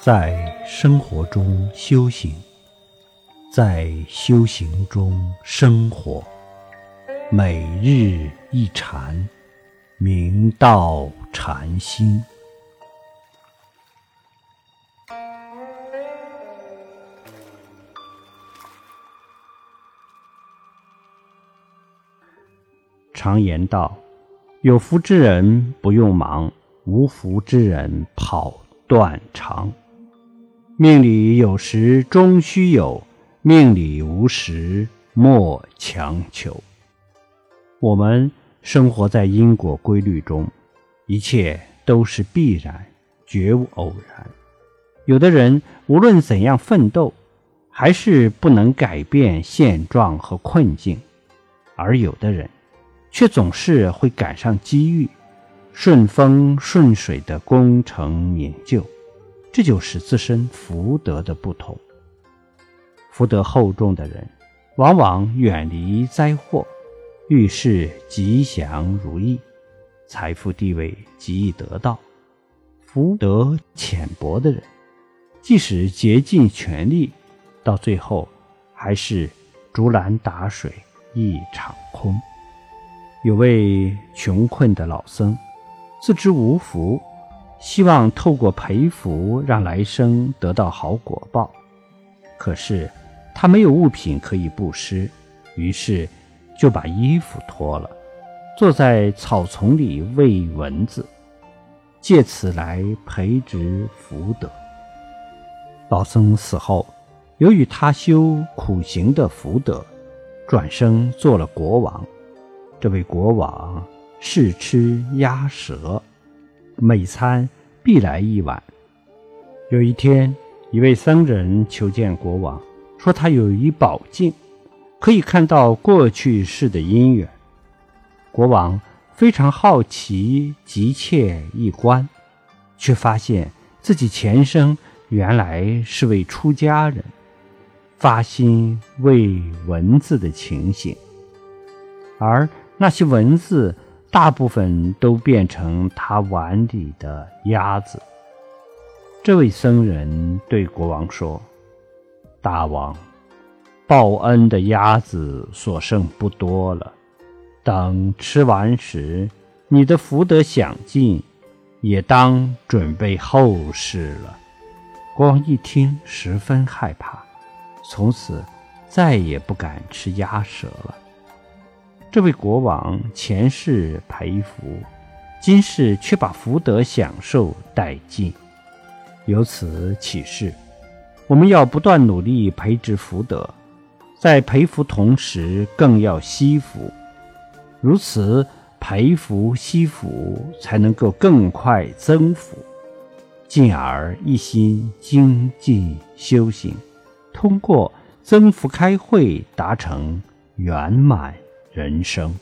在生活中修行，在修行中生活，每日一禅，明道禅心。常言道：“有福之人不用忙，无福之人跑断肠。”命里有时终须有，命里无时莫强求。我们生活在因果规律中，一切都是必然，绝无偶然。有的人无论怎样奋斗，还是不能改变现状和困境；而有的人，却总是会赶上机遇，顺风顺水的功成名就。这就是自身福德的不同。福德厚重的人，往往远离灾祸，遇事吉祥如意，财富地位极易得到；福德浅薄的人，即使竭尽全力，到最后还是竹篮打水一场空。有位穷困的老僧，自知无福。希望透过培福让来生得到好果报，可是他没有物品可以布施，于是就把衣服脱了，坐在草丛里喂蚊子，借此来培植福德。老僧死后，由于他修苦行的福德，转生做了国王。这位国王是吃鸭舌。每餐必来一碗。有一天，一位僧人求见国王，说他有一宝镜，可以看到过去世的因缘。国王非常好奇，急切一观，却发现自己前生原来是位出家人，发心为文字的情形，而那些文字。大部分都变成他碗里的鸭子。这位僧人对国王说：“大王，报恩的鸭子所剩不多了，等吃完时，你的福德享尽，也当准备后事了。”国王一听，十分害怕，从此再也不敢吃鸭舌了。这位国王前世培福，今世却把福德享受殆尽。由此启示，我们要不断努力培植福德，在培福同时更要惜福，如此培福惜福，才能够更快增福，进而一心精进修行，通过增福开慧达成圆满。人生。